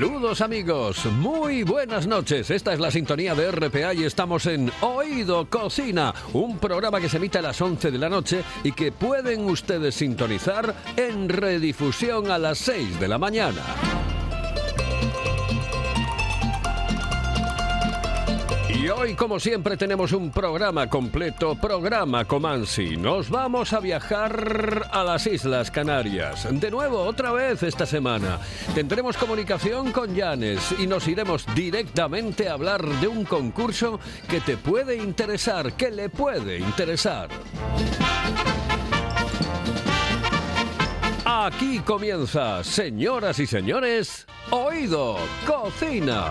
Saludos amigos, muy buenas noches. Esta es la sintonía de RPA y estamos en Oído Cocina, un programa que se emite a las 11 de la noche y que pueden ustedes sintonizar en redifusión a las 6 de la mañana. Y hoy, como siempre, tenemos un programa completo, programa Comansi. Nos vamos a viajar a las Islas Canarias. De nuevo, otra vez esta semana. Tendremos comunicación con Llanes y nos iremos directamente a hablar de un concurso que te puede interesar, que le puede interesar. Aquí comienza, señoras y señores, Oído Cocina.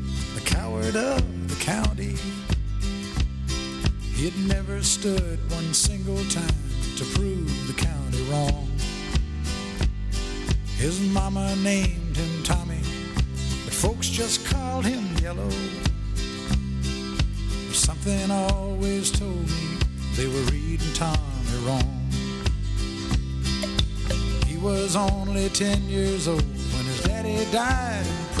coward of the county. He'd never stood one single time to prove the county wrong. His mama named him Tommy, but folks just called him Yellow. Something always told me they were reading Tommy wrong. He was only 10 years old when his daddy died in prison.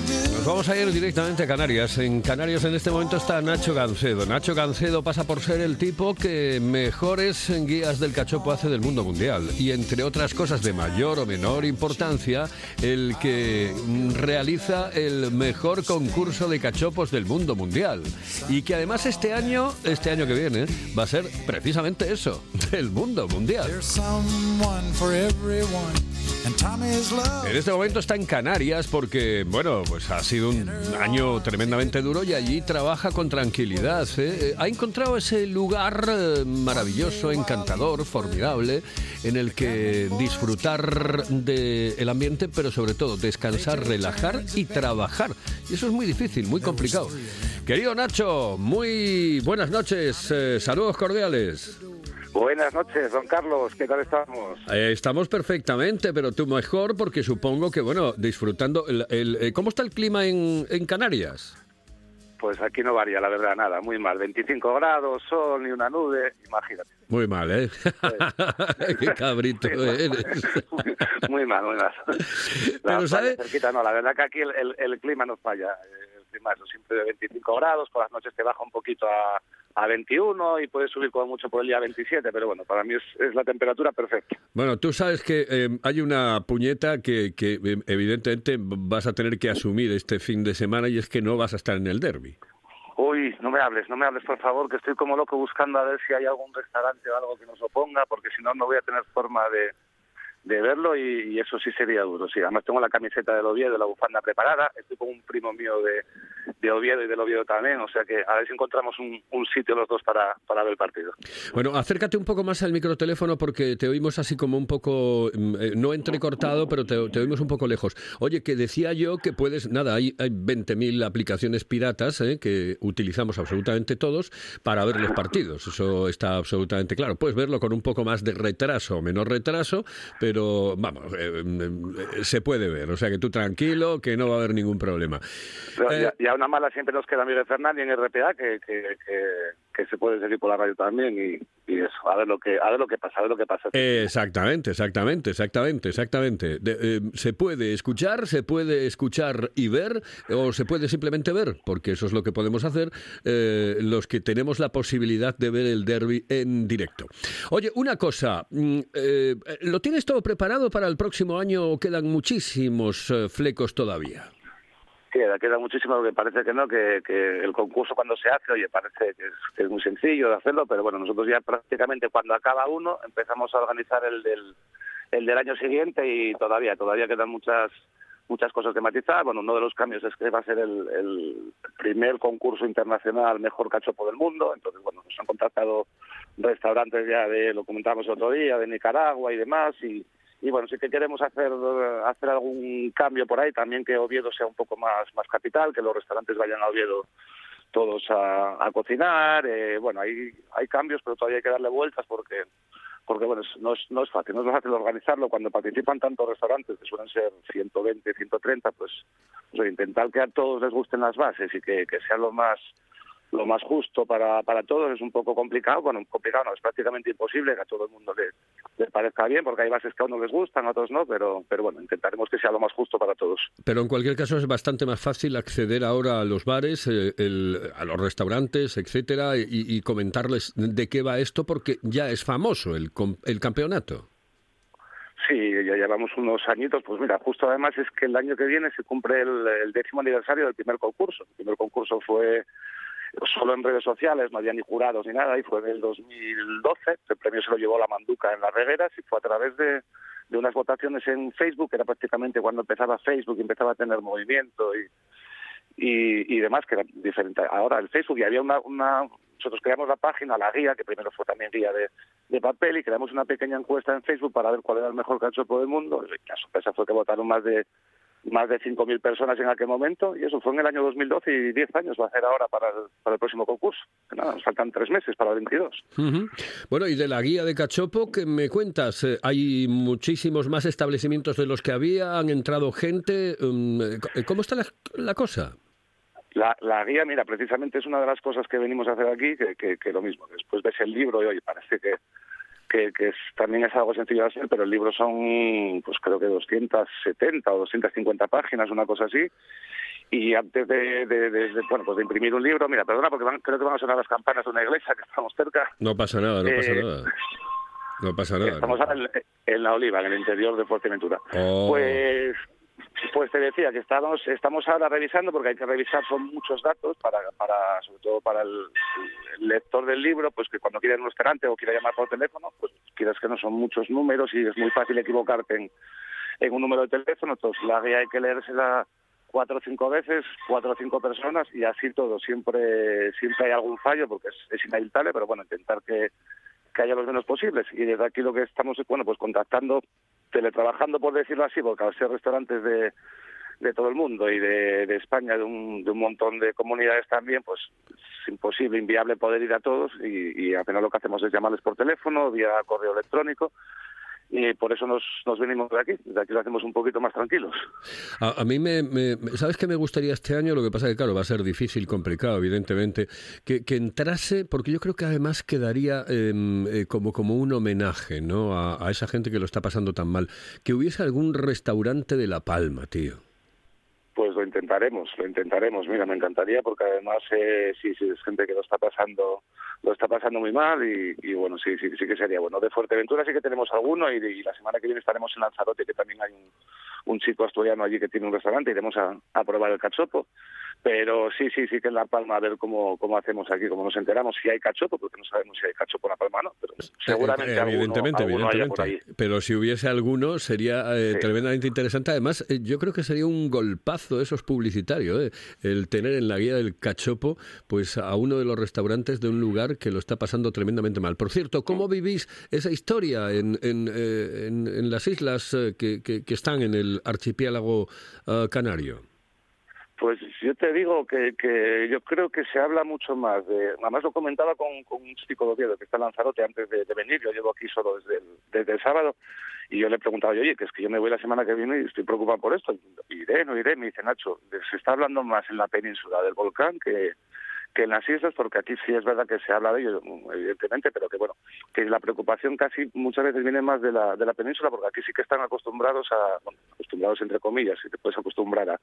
Nos vamos a ir directamente a Canarias. En Canarias en este momento está Nacho Gancedo. Nacho Gancedo pasa por ser el tipo que mejores guías del cachopo hace del mundo mundial. Y entre otras cosas de mayor o menor importancia, el que realiza el mejor concurso de cachopos del mundo mundial. Y que además este año, este año que viene, va a ser precisamente eso, del mundo mundial. En este momento está en Canarias porque, bueno, pues ha sido un año tremendamente duro y allí trabaja con tranquilidad. ¿eh? Ha encontrado ese lugar eh, maravilloso, encantador, formidable, en el que disfrutar del ambiente, pero sobre todo descansar, relajar y trabajar. Y eso es muy difícil, muy complicado. Querido Nacho, muy buenas noches, eh, saludos cordiales. Buenas noches, don Carlos, ¿qué tal estamos? Eh, estamos perfectamente, pero tú mejor porque supongo que, bueno, disfrutando... El, el- eh, ¿Cómo está el clima en, en Canarias? Pues aquí no varía, la verdad, nada, muy mal. 25 grados, sol, ni una nube, imagínate. Muy mal, ¿eh? Qué cabrito eres. muy mal, muy mal. Pero, La ¿sabe? playa cerquita, no, la verdad que aquí el, el- el clima no falla. eh, El clima es siempre de 25 grados, por las noches te baja un poquito a, a 21 y puedes subir como mucho por el día a 27, pero bueno, para mí es, es la temperatura perfecta. Bueno, tú sabes que eh, hay una puñeta que, que, eh, evidentemente vas a tener que asumir este fin de semana y es que no vas a estar en el derby. Uy, no me hables, no me hables, por favor, que estoy como loco buscando a ver si hay algún restaurante o algo que nos oponga, porque si no, no voy a tener forma de, de verlo y, eso sí sería duro. Sí, además tengo la camiseta del Oviedo, la bufanda preparada. Estoy con un primo mío de, de Oviedo y del Oviedo también. O sea que a ver si encontramos un, un sitio los dos para, para ver el partido. Bueno, acércate un poco más al microteléfono porque te oímos así como un poco, mm, eh, no entrecortado, pero te, te oímos un poco lejos. Oye, que decía yo que puedes, nada, hay, hay 20.000 aplicaciones piratas eh, que utilizamos absolutamente todos para ver los partidos. Eso está absolutamente claro. Puedes verlo con un poco más de retraso o menor retraso, pero vamos, eh, eh, se puede ver. O sea que tú tranquilo, que no va a haber ningún problema. Pero ya, ya una mala siempre nos queda Miguel Fernández en RPA que, que, se puede seguir por la radio también y, eso, a ver lo que a ver lo que pasa, a ver lo que pasa. Exactamente, exactamente, exactamente, exactamente. Eh, se puede escuchar, se puede escuchar y ver, o se puede simplemente ver, porque eso es lo que podemos hacer eh, los que tenemos la posibilidad de ver el derby en directo. Oye, una cosa, mm, eh, ¿lo tienes todo preparado para el próximo año o quedan muchísimos flecos todavía? Queda, queda muchísimo, porque parece que no, que, que el concurso cuando se hace, oye, parece que es, muy sencillo de hacerlo, pero bueno, nosotros ya prácticamente cuando acaba uno empezamos a organizar el del, el del año siguiente y todavía, todavía quedan muchas muchas cosas que matizar. Bueno, uno de los cambios es que va a ser el, el primer concurso internacional mejor cachopo del mundo, entonces bueno, nos han contactado restaurantes ya de, lo comentábamos el otro día, de Nicaragua y demás, y, y bueno, sí que queremos hacer hacer algún cambio por ahí, también que Oviedo sea un poco más, más capital, que los restaurantes vayan a Oviedo todos a, cocinar, eh, bueno, hay, hay cambios, pero todavía hay que darle vueltas porque porque bueno, no es, no es fácil, no es fácil organizarlo. Cuando participan tantos restaurantes, que suelen ser 120, 130, pues, pues intentar que a todos les gusten las bases y que, que sea lo más lo más justo para, para todos es un poco complicado, bueno, complicado no, es prácticamente imposible que a todo el mundo le, le parezca bien, porque hay bases que a unos les gustan, a otros no, pero, pero bueno, intentaremos que sea lo más justo para todos. Pero en cualquier caso es bastante más fácil acceder ahora a los bares, eh, el- a los restaurantes, etcétera, y, y comentarles de qué va esto, porque ya es famoso el, el campeonato. Sí, ya llevamos unos añitos. Pues mira, justo además es que el año que viene se cumple el, el décimo aniversario del primer concurso. El primer concurso fue solo en redes sociales, no había ni jurados ni nada, y fue en el 2012. El premio se lo llevó la Manduca en las regueras y fue a través de, de unas votaciones en Facebook, que era prácticamente cuando empezaba Facebook y empezaba a tener movimiento y, y, y demás, que era diferente. Ahora el Facebook y había una, una nosotros creamos la página, la guía, que primero fue también guía de, de papel, y creamos una pequeña encuesta en Facebook para ver cuál era el mejor cachopo del mundo. La sorpresa fue que votaron más de más de 5.000 personas en aquel momento, y eso fue en el año 2012 y 10 años va a ser ahora para el, para el próximo concurso. Nada, nos faltan tres meses para el 22. Ujú. Bueno, y de la guía de Cachopo, ¿qué me cuentas? Eh, Hay muchísimos más establecimientos de los que había, han entrado gente. um, eh, ¿Cómo está la, la cosa? La, la guía, mira, precisamente es una de las cosas que venimos a hacer aquí, que, que, que lo mismo. Después ves el libro y oye, parece que, que, que es, también es algo sencillo de hacer, pero el libro son, pues creo que 270 o 250 páginas, una cosa así. Y antes de, de, de- de- bueno, pues de imprimir un libro, mira, perdona, porque van- creo que van a sonar las campanas de una iglesia, que estamos cerca. No pasa nada, no pasa Eh, nada. No pasa nada. Estamos no. ahora en, en la Oliva, en el interior de Fuerteventura. Oh. Pues, pues te decía que estamos, estamos ahora revisando, porque hay que revisar son muchos datos para, para sobre todo para el, lector del libro, pues que cuando quiera ir a un restaurante o quiera llamar por teléfono, pues quieras que no son muchos números y es muy fácil equivocarte en, en un número de teléfono. Entonces la guía hay que leérsela cuatro o cinco veces, cuatro o cinco personas y así todo. Siempre, siempre hay algún fallo porque es, es inevitable, pero bueno, intentar que, que haya los menos posibles. Y desde aquí lo que estamos es, bueno, pues contactando, teletrabajando, por decirlo así, porque al ser restaurantes de, de todo el mundo y de, de España, de un, de un montón de comunidades también, pues es imposible, inviable poder ir a todos y, y apenas lo que hacemos es llamarles por teléfono, vía correo electrónico. Y por eso nos, nos venimos de aquí. Desde aquí lo hacemos un poquito más tranquilos. A, a mí me, me- me- ¿Sabes qué me gustaría este año? Lo que pasa que, claro, va a ser difícil, complicado, evidentemente, que, que entrase, porque yo creo que además quedaría em, eh, como, como un homenaje ¿no? a, a esa gente que lo está pasando tan mal. Que hubiese algún restaurante de La Palma, tío. Lo intentaremos, lo intentaremos. Mira, me encantaría porque además eh, sí, sí, es gente que lo está pasando, lo está pasando muy mal y, bueno, sí, sí, sí que sería bueno. De Fuerteventura sí que tenemos alguno y, y la semana que viene estaremos en Lanzarote que también hay un, un chico asturiano allí que tiene un restaurante, iremos a, a probar el cachopo. Pero sí, sí, sí que en La Palma a ver cómo, cómo hacemos aquí, cómo nos enteramos si hay cachopo, porque no sabemos si hay cachopo en La Palma, ¿no? Pero seguramente Eh, alguno- evidentemente, alguno haya por evidentemente. Pero si hubiese alguno sería eh, Sí. tremendamente interesante. Además, eh, yo creo que sería un golpazo de esos publicitarios, eh, el tener en la guía del cachopo, pues a uno de los restaurantes de un lugar que lo está pasando tremendamente mal. Por cierto, ¿cómo vivís esa historia en, en, eh, en- en las islas que, que- que están en el archipiélago eh, canario? Pues yo te digo que, que yo creo que se habla mucho más de... Además lo comentaba con, un chico de Oviedo que está en Lanzarote antes de, venir, yo llevo aquí solo desde el, sábado, y yo le he preguntado, oye, que es que yo me voy la semana que viene y estoy preocupado por esto. Iré, no iré, me dice Nacho, se está hablando más en la península del volcán que, que en las islas, porque aquí sí es verdad que se habla de ello, evidentemente, pero que bueno, que la preocupación casi muchas veces viene más de la, de la península, porque aquí sí que están acostumbrados a, bueno, acostumbrados entre comillas, si te puedes acostumbrar a,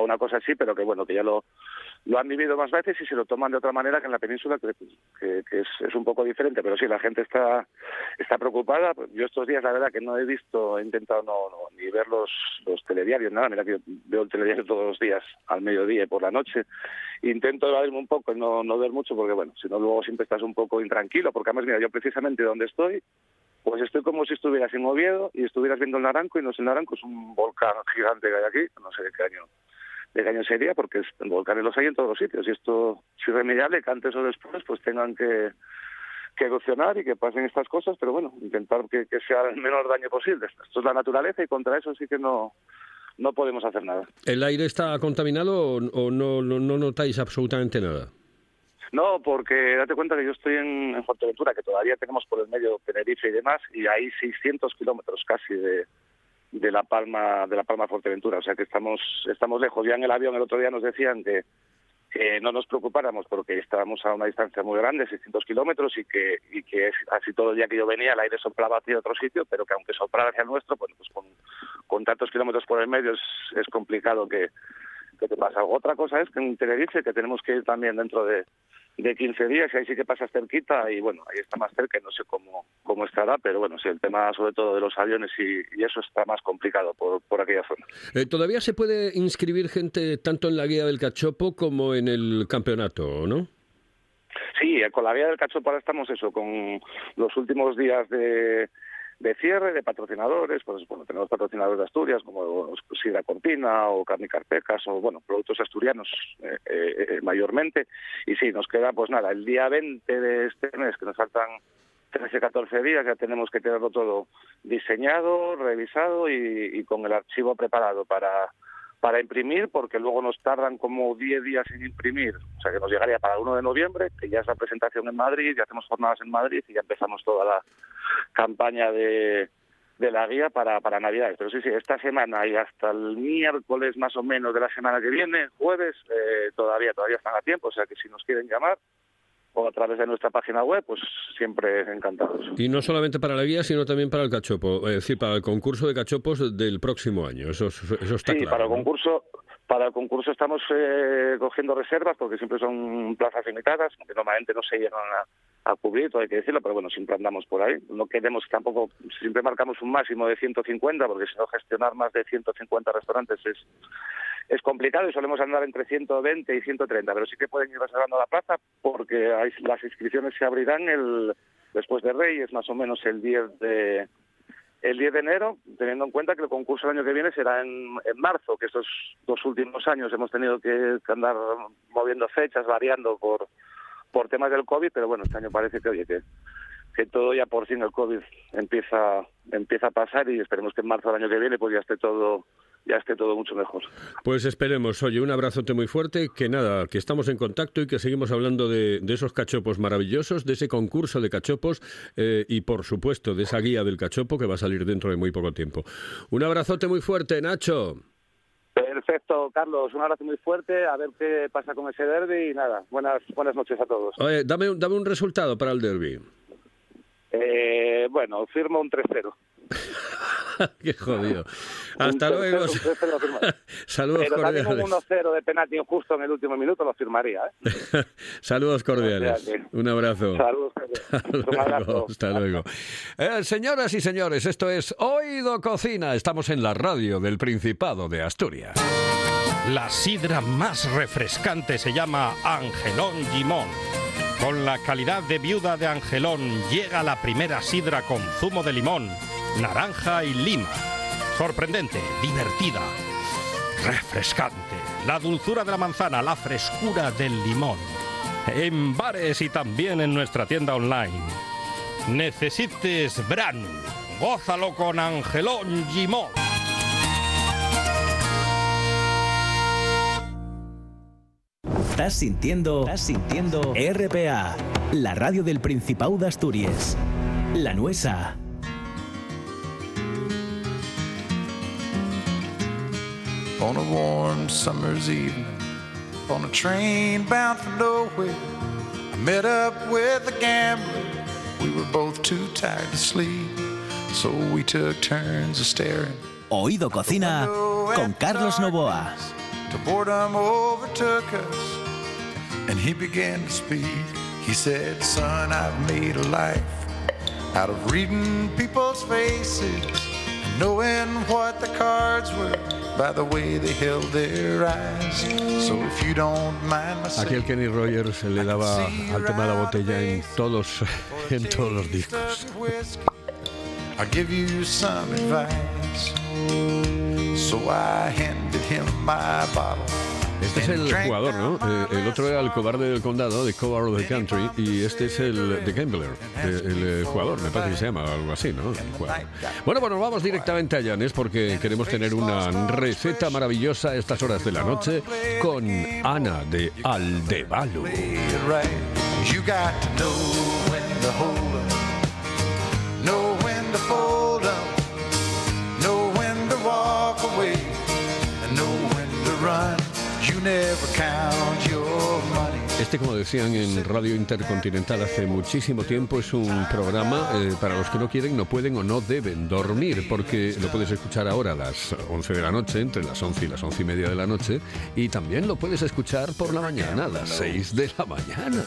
una cosa así, pero que bueno, que ya lo, lo han vivido más veces y se lo toman de otra manera que en la península, que, es, es un poco diferente, pero sí, la gente está está preocupada. Yo estos días, la verdad, que no he visto, he intentado no, ni ver los, los telediarios, nada, mira que yo veo el telediario todos los días, al mediodía y por la noche. Intento evadirme un poco no, no ver mucho, porque bueno, si no luego siempre estás un poco intranquilo, porque además, mira, yo precisamente donde estoy, pues estoy como si estuvieras en Oviedo y estuvieras viendo el Naranco, y no es el Naranco, es un volcán gigante que hay aquí, no sé de qué año de qué año sería, porque es- volcanes los hay en todos los sitios, y esto es irremediable que antes o después pues tengan que, que y que pasen estas cosas, pero bueno, intentar que, que sea el menor daño posible. Esto es la naturaleza y contra eso sí que no, no podemos hacer nada. ¿El aire está contaminado o, o no, no, no notáis absolutamente nada? No, porque date cuenta que yo estoy en, en Fuerteventura, que todavía tenemos por el medio Tenerife y demás, y hay 600 kilómetros casi de, de la Palma de la Palma Fuerteventura, o sea que estamos estamos lejos. Ya en el avión el otro día nos decían que, que no nos preocupáramos porque estábamos a una distancia muy grande, 600 kilómetros, y que y que así todo el día que yo venía el aire soplaba hacia otro sitio, pero que aunque soplara hacia el nuestro, bueno, pues con, con tantos kilómetros por el medio es complicado que, que te pasa. Otra cosa es que en Tenerife, que tenemos que ir también dentro de, de 15 días, y ahí sí que pasas cerquita, y bueno, ahí está más cerca, y no sé cómo, cómo estará, pero bueno, sí, el tema sobre todo de los aviones y, y eso está más complicado por, por aquella zona. Eh, ¿Todavía se puede inscribir gente tanto en la guía del cachopo como en el campeonato, no? Sí, con la vía del cachopo ahora estamos eso, con los últimos días de, de cierre, de patrocinadores, pues bueno, tenemos patrocinadores de Asturias como Sidra Cortina o Carni Carpecas o bueno, productos asturianos eh, eh, mayormente. Y sí, nos queda pues nada, el día 20 de este mes, que nos faltan 13, 14 días, ya tenemos que tenerlo todo diseñado, revisado y, y con el archivo preparado para para imprimir, porque luego nos tardan como 10 días en imprimir, o sea que nos llegaría para el 1 de noviembre, que ya es la presentación en Madrid, ya hacemos jornadas en Madrid y ya empezamos toda la campaña de, la guía para, para Navidades. Pero sí, sí, esta semana y hasta el miércoles más o menos de la semana que viene, jueves, eh, todavía, todavía están a tiempo, o sea que si nos quieren llamar o a través de nuestra página web, pues siempre encantados. Y no solamente para la guía, sino también para el cachopo, es decir, para el concurso de cachopos del próximo año. Eso, eso está sí, claro. para el concurso para el concurso estamos eh, cogiendo reservas porque siempre son plazas limitadas, que normalmente no se llegan a, a cubrir, todo hay que decirlo, pero bueno, siempre andamos por ahí. No queremos tampoco, siempre marcamos un máximo de 150, porque si no gestionar más de 150 restaurantes es es complicado y solemos andar entre 120 y 130, pero sí que pueden ir reservando la plaza porque las inscripciones se abrirán el después de Reyes, más o menos el 10 de el 10 de enero, teniendo en cuenta que el concurso el año que viene será en, en marzo, que estos dos últimos años hemos tenido que, andar moviendo fechas, variando por por temas del COVID, pero bueno, este año parece que oye que todo ya por fin el COVID empieza empieza a pasar y esperemos que en marzo del año que viene pues ya esté todo ya esté todo mucho mejor. Pues esperemos. Oye, un abrazote muy fuerte. Que nada, que estamos en contacto y que seguimos hablando de, de esos cachopos maravillosos, de ese concurso de cachopos eh, y, por supuesto, de esa guía del cachopo que va a salir dentro de muy poco tiempo. Un abrazote muy fuerte, Nacho. Perfecto, Carlos, un abrazo muy fuerte, a ver qué pasa con ese derby y nada, buenas buenas noches a todos. Oye, dame, un- dame un resultado para el derby. Eh, bueno, firmo un 3-0. Qué jodido. Hasta Un luego. 3-0, un 3-0 lo firmo. Saludos Pero también un cordiales. 1-0 de penalti injusto en el último minuto lo firmaría. ¿eh? Saludos cordiales. Un abrazo. Saludos. Hasta Un abrazo. luego, hasta luego. Eh, señoras y señores, esto es Oído Cocina. Estamos en la radio del Principado de Asturias. La sidra más refrescante se llama Angelón Gimón. Con la calidad de viuda de Angelón llega la primera sidra con zumo de limón, naranja y lima. Sorprendente, divertida, refrescante. La dulzura de la manzana, la frescura del limón. En bares y también en nuestra tienda online. Necesites Bran. Gózalo con Angelón Gimón. Estás sintiendo, estás sintiendo RPA, la radio del Principado de Asturias. La Nuesa. On a warm summer's evening, on a train bound for nowhere, I met up with a gambler. We were both too tired to sleep, so we took turns of staring. Oído Cocina con Carlos Novoa. Till boredom overtook us, and he began to speak. He said, Son, I've made a life out of reading people's faces and knowing what the cards were by the way they held their eyes. So if you don't mind my Aquí el Kenny Rogers le daba al tema de la botella en todos, en todos los discos. I'll give you some advice. So I handed him my bottle. Este es and el jugador, ¿no? Eh, el otro era el cobarde del condado, de Cover of the Country, y este es el The Gambler, eh, el, eh, jugador, me parece que se llama algo así, ¿no? El jugador. Bueno, pues nos vamos directamente a Llanes porque queremos tener una receta maravillosa a estas horas de la noche con Ana de Aldevalo. Este, como decían en Radio Intercontinental hace muchísimo tiempo, es un programa eh, para los que no quieren, no pueden o no deben dormir, porque lo puedes escuchar ahora a las 11 de la noche, entre las 11 y las 11 y media de la noche, y también lo puedes escuchar por la mañana, a las 6 de la mañana.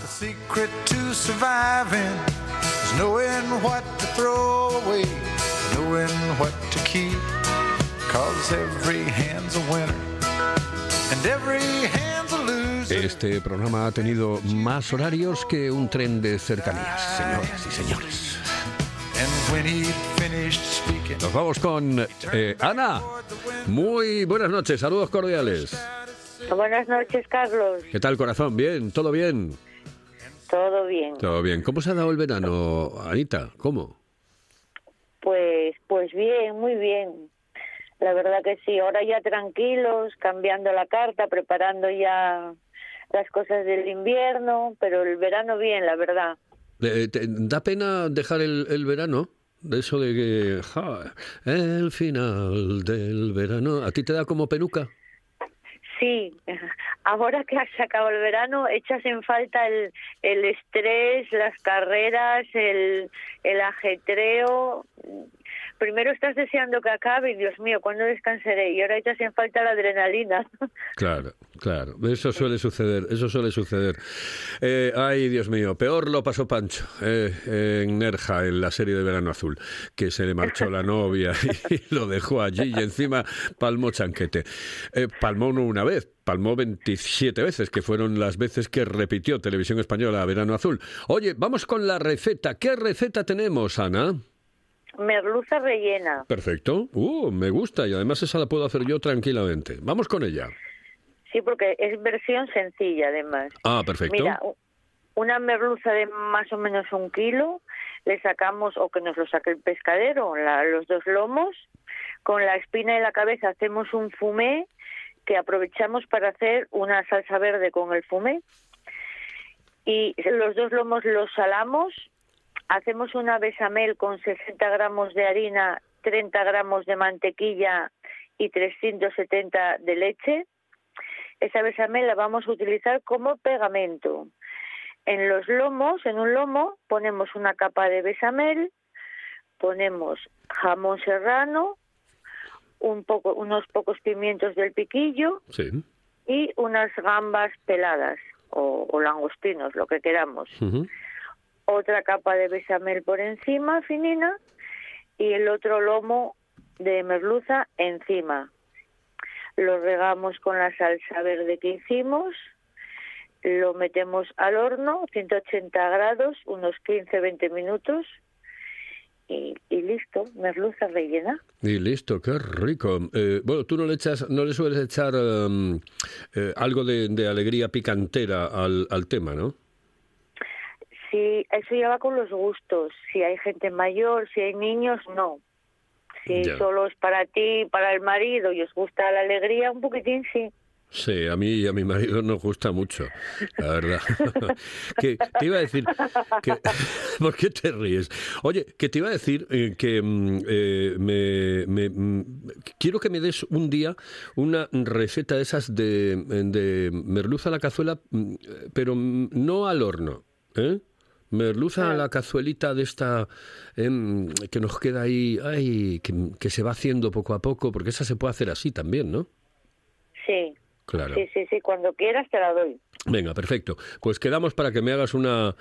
And every hand's a loser. Este programa ha tenido más horarios que un tren de cercanías, señoras y señores. Nos vamos con eh, Ana. Muy buenas noches, saludos cordiales. Buenas noches, Carlos. ¿Qué tal, corazón? ¿Bien? ¿Todo bien? Todo bien. Todo bien. ¿Cómo se ha dado el verano, Anita? ¿Cómo? Pues, pues bien, muy bien. La verdad que sí. Ahora ya tranquilos, cambiando la carta, preparando ya las cosas del invierno, pero el verano bien, la verdad. Eh, ¿te ¿Da pena dejar el, el verano? De eso de que... ja, el final del verano. ¿A ti te da como peluca? Sí, ahora que has acabado el verano, echas en falta el, el estrés, las carreras, el, el ajetreo. Primero estás deseando que acabe y Dios mío, ¿cuándo descansaré? Y ahora echas en falta la adrenalina. Claro, claro. Eso suele suceder, eso suele suceder. Eh, ay, Dios mío, peor lo pasó Pancho eh, en Nerja, en la serie de Verano Azul, que se le marchó la novia y lo dejó allí y encima palmó chanquete. Eh, palmó no una vez, palmó 27 veces, que fueron las veces que repitió Televisión Española Verano Azul. Oye, vamos con la receta. ¿Qué receta tenemos, Ana? Merluza rellena. Perfecto. Uh, me gusta y además esa la puedo hacer yo tranquilamente. Vamos con ella. Sí, porque es versión sencilla además. Ah, perfecto. Mira, una merluza de más o menos un kilo, le sacamos, o que nos lo saque el pescadero, la- los dos lomos, con la espina y la cabeza hacemos un fumé que aprovechamos para hacer una salsa verde con el fumé. Y los dos lomos los salamos, hacemos una bechamel con 60 gramos de harina, 30 gramos de mantequilla y 370 de leche. Esa bechamel la vamos a utilizar como pegamento. En los lomos, en un lomo, ponemos una capa de bechamel, ponemos jamón serrano, un poco, unos pocos pimientos del piquillo Sí. y unas gambas peladas o, o langostinos, lo que queramos. Otra capa de bechamel por encima, finina, y el otro lomo de merluza encima. lo regamos con la salsa verde que hicimos, lo metemos al horno, 180 grados, unos 15-20 minutos y, listo, merluza rellena. Y listo, qué rico. Eh, bueno, tú no le echas, no le sueles echar um, eh, algo de, de, alegría picantera al, al tema, ¿no? Sí, eso ya va con los gustos. Si hay gente mayor, si hay niños, no. Si Ya. solo es para ti, para el marido y os gusta la alegría, un poquitín sí. Sí, a mí y a mi marido nos gusta mucho, la verdad. que te iba a decir que ¿por qué te ríes? Oye, que te iba a decir eh, que mm, eh, me, me- mm, quiero que me des un día una receta de esas de, de merluza a la cazuela, mm, pero no al horno, ¿eh? Merluza a la cazuelita de esta em, que nos queda ahí, ay, que, que se va haciendo poco a poco, porque esa se puede hacer así también, ¿no? Sí. Claro. Sí, sí, sí, cuando quieras te la doy. Venga, perfecto. Pues quedamos para que me hagas una,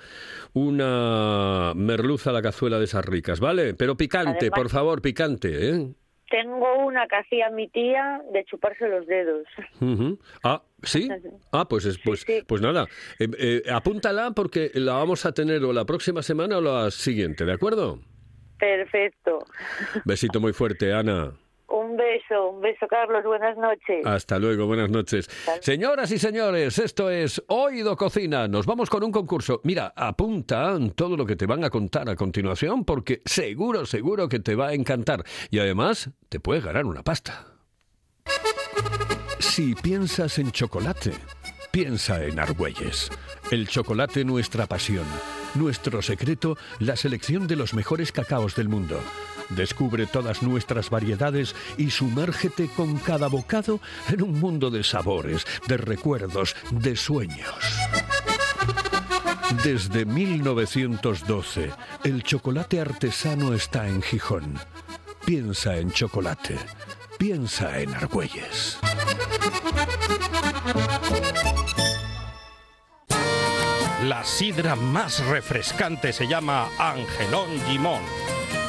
una merluza a la cazuela de esas ricas, ¿vale? Pero picante, Además- por favor, picante, ¿eh? Tengo una que hacía mi tía de chuparse los dedos. Ah, ¿sí? Ah, pues, es, pues, pues nada, Eh, eh, apúntala porque la vamos a tener o la próxima semana o la siguiente, ¿de acuerdo? Perfecto. Besito muy fuerte, Ana. Un beso, un beso, Carlos. Buenas noches. Hasta luego, buenas noches. Señoras y señores, esto es Oído Cocina. Nos vamos con un concurso. Mira, apunta todo lo que te van a contar a continuación porque seguro, seguro que te va a encantar. Y además, te puedes ganar una pasta. Si piensas en chocolate, piensa en Argüelles. El chocolate nuestra pasión. Nuestro secreto, la selección de los mejores cacaos del mundo. Descubre todas nuestras variedades y sumérgete con cada bocado en un mundo de sabores, de recuerdos, de sueños. Desde 1912, el chocolate artesano está en Gijón. Piensa en chocolate. Piensa en Argüelles. La sidra más refrescante se llama Angelón Gimón.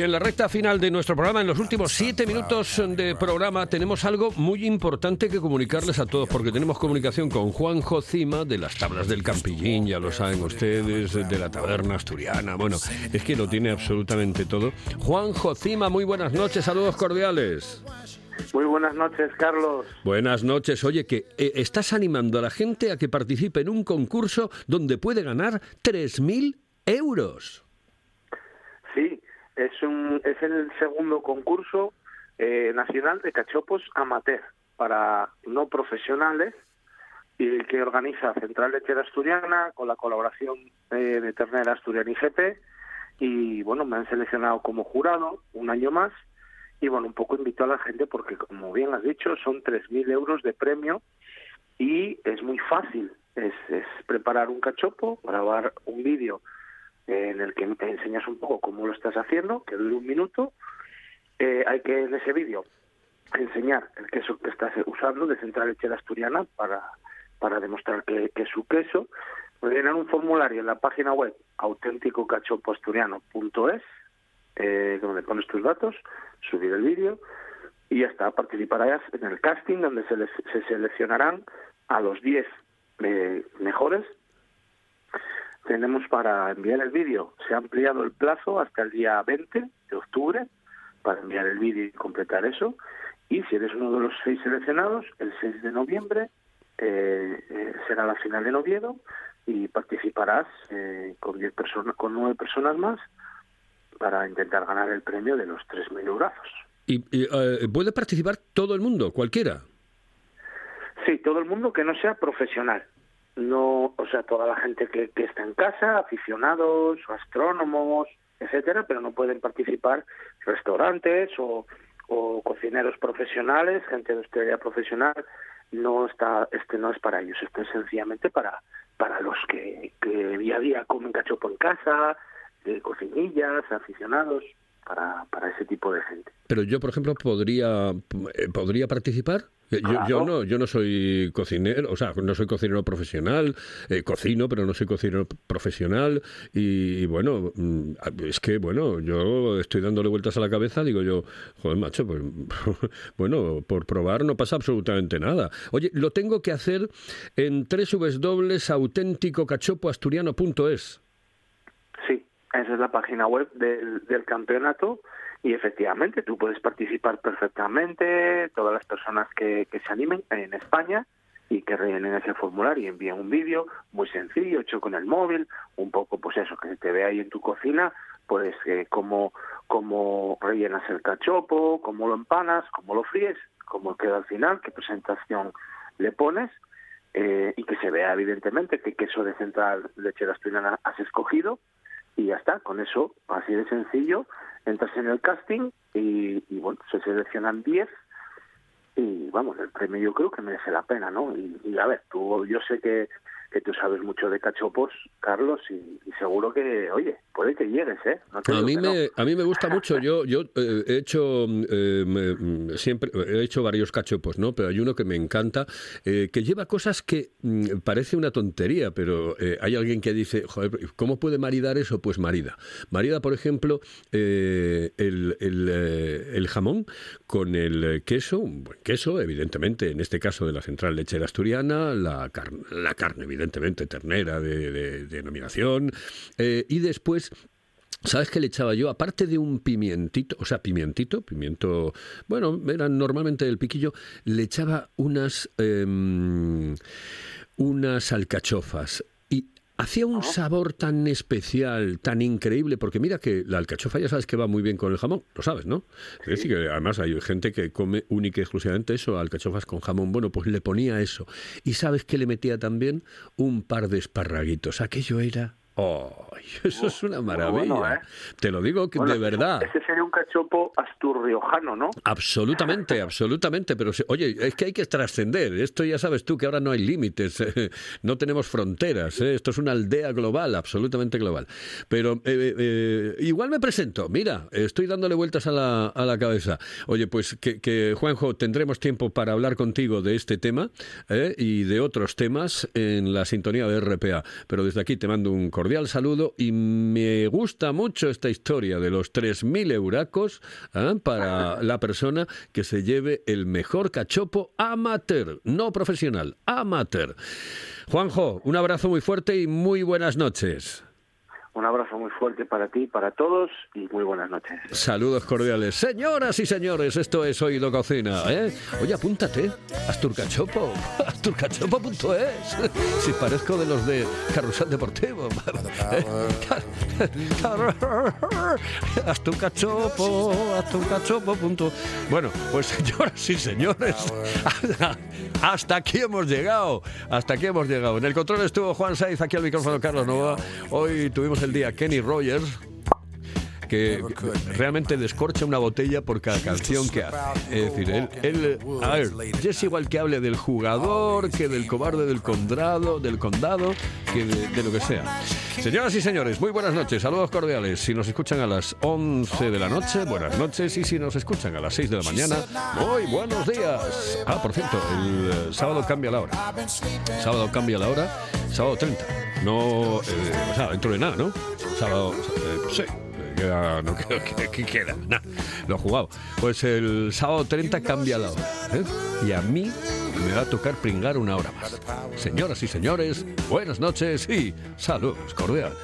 Y en la recta final de nuestro programa, en los últimos siete minutos de programa, tenemos algo muy importante que comunicarles a todos, porque tenemos comunicación con Juanjo Cima de las tablas del Campillín, ya lo saben ustedes, de la taberna asturiana. Bueno, es que lo tiene absolutamente todo. Juanjo Cima, muy buenas noches, saludos cordiales. Muy buenas noches, Carlos. Buenas noches. Oye, que eh, estás animando a la gente a que participe en un concurso donde puede ganar 3.000 euros. Es, el segundo concurso eh, nacional de cachopos amateur para no profesionales y que organiza Central Lechera Asturiana con la colaboración eh, de Ternera Asturiana IGP y bueno, me han seleccionado como jurado un año más y bueno, un poco invito a la gente porque como bien has dicho son 3.000 euros de premio y es muy fácil, es, preparar un cachopo, grabar un vídeo en el que te enseñas un poco cómo lo estás haciendo, que dure un minuto. Eh, hay que en ese vídeo enseñar el queso que estás usando de Central Lechera Asturiana para, para demostrar que, es su queso. Rellenar un formulario en la página web auténticocachopoasturiano.es eh, donde pones tus datos, subir el vídeo y ya está, participarás en el casting donde se, les- se seleccionarán a los 10 eh, mejores tenemos para enviar el vídeo. Se ha ampliado el plazo hasta el día 20 de octubre para enviar el vídeo y completar eso. Y si eres uno de los seis seleccionados, el 6 de noviembre eh, eh, será la final en Oviedo y participarás eh, con diez personas, con nueve personas más para intentar ganar el premio de los 3.000 euros. ¿Y, y, eh, puede participar todo el mundo, cualquiera? Sí, todo el mundo que no sea profesional. No, o sea, toda la gente que, que está en casa, aficionados, astrónomos, etcétera, pero no pueden participar restaurantes o, o cocineros profesionales, gente de hostelería profesional, no está, este no es para ellos, esto es sencillamente para, para los que, que día a día comen cachopo en casa, cocinillas, aficionados, para, para ese tipo de gente. Pero yo, por ejemplo, podría eh, podría participar. Yo, Claro. yo no yo no soy cocinero, o sea, no soy cocinero profesional, eh, cocino, pero no soy cocinero profesional y, bueno, mm, es que bueno, yo estoy dándole vueltas a la cabeza, digo yo, joder, macho, pues bueno, por probar no pasa absolutamente nada. Oye, lo tengo que hacer en www.auténticocachopoasturiano.es. Sí, esa es la página web del, del campeonato y efectivamente tú puedes participar perfectamente, todas las personas que, que se animen en España y que rellenen ese formulario. Y envíen un vídeo muy sencillo, hecho con el móvil, un poco pues eso, que se te ve ahí en tu cocina, pues eh, cómo, cómo rellenas el cachopo, cómo lo empanas, cómo lo fríes, cómo queda al final, qué presentación le pones eh, y que se vea evidentemente qué queso de central lechera asturiana has escogido y ya está, con eso, así de sencillo, entras en el casting y, bueno, se seleccionan 10 y vamos, el premio yo creo que merece la pena, ¿no? Y, y a ver, tú, yo sé que, que tú sabes mucho de cachopos, Carlos, y, y seguro que, oye, puede que llegues, ¿eh? No A mí no. me a mí me gusta mucho. Yo yo eh, he hecho eh, me- mm, siempre he hecho varios cachopos, ¿no? Pero hay uno que me encanta eh, que lleva cosas que mm, parece una tontería, pero eh, hay alguien que dice, joder, ¿cómo puede maridar eso? Pues marida. Marida, por ejemplo, eh, el, el, eh, el jamón con el queso, un buen queso, evidentemente, en este caso de la central lechera asturiana, la, car- la carne, evidentemente, ternera de, de- eh, y después ¿Sabes qué le echaba yo? Aparte de un pimientito, o sea, pimientito, pimiento, bueno, eran normalmente el piquillo, le echaba unas, em, unas alcachofas. Hacía un sabor tan especial, tan increíble, porque mira que la alcachofa ya sabes que va muy bien con el jamón, lo sabes, ¿no? Es decir, que además hay gente que come única y exclusivamente eso, alcachofas con jamón. Bueno, pues le ponía eso. Y sabes que le metía también un par de esparraguitos. Aquello era... ¡Oh! Eso es una maravilla. bueno, ¿eh? Te lo digo Bueno, de verdad. Ese sería un cachopo asturriojano, ¿no? Absolutamente, absolutamente, pero oye, es que hay que trascender. Esto ya sabes tú que ahora no hay límites, eh, no tenemos fronteras. eh, Esto es una aldea global, absolutamente global. Pero igual me presento. Mira, estoy dándole vueltas a la, a la cabeza. Oye, pues que, que, Juanjo tendremos tiempo para hablar contigo de este tema y de otros temas en la sintonía de RPA. Pero desde aquí te mando un cordial saludo y me gusta mucho esta historia de los 3.000 euracos ¿eh? para la persona que se lleve el mejor cachopo amateur, no profesional, amateur. Juanjo, un abrazo muy fuerte y muy buenas noches. Un abrazo muy fuerte para ti, para todos y muy buenas noches. Saludos cordiales. Señoras y señores, esto es Oído Cocina. ¿eh? Oye, apúntate. Asturcachopo. Asturcachopo.es. Si parezco de los de Carrusel Deportivo. Asturcachopo. Asturcachopo. Bueno, pues señoras y señores, hasta aquí hemos llegado. Hasta aquí hemos llegado. En el control estuvo Juan Saiz, aquí al micrófono Carlos Nova. Hoy tuvimos el día Kenny Rogers que realmente descorcha una botella por cada canción que hace. Es decir, él, a ver, es igual que hable del jugador, que del cobarde del condado, del condado, que de, de lo que sea. Señoras y señores, muy buenas noches, saludos cordiales. Si nos escuchan a las 11 de la noche, buenas noches. Y si nos escuchan a las 6 de la mañana, muy buenos días. Ah, por cierto, el eh, sábado cambia la hora. Sábado cambia la hora, sábado 30. No, eh, o sea, dentro de nada, ¿no? Sábado, eh, sí. Queda, no queda, ¿qué, qué queda? Nada, lo he jugado. Pues el sábado 30 cambia la hora. ¿eh? Y a mí me va a tocar pringar una hora más. Señoras y señores, buenas noches y saludos cordiales.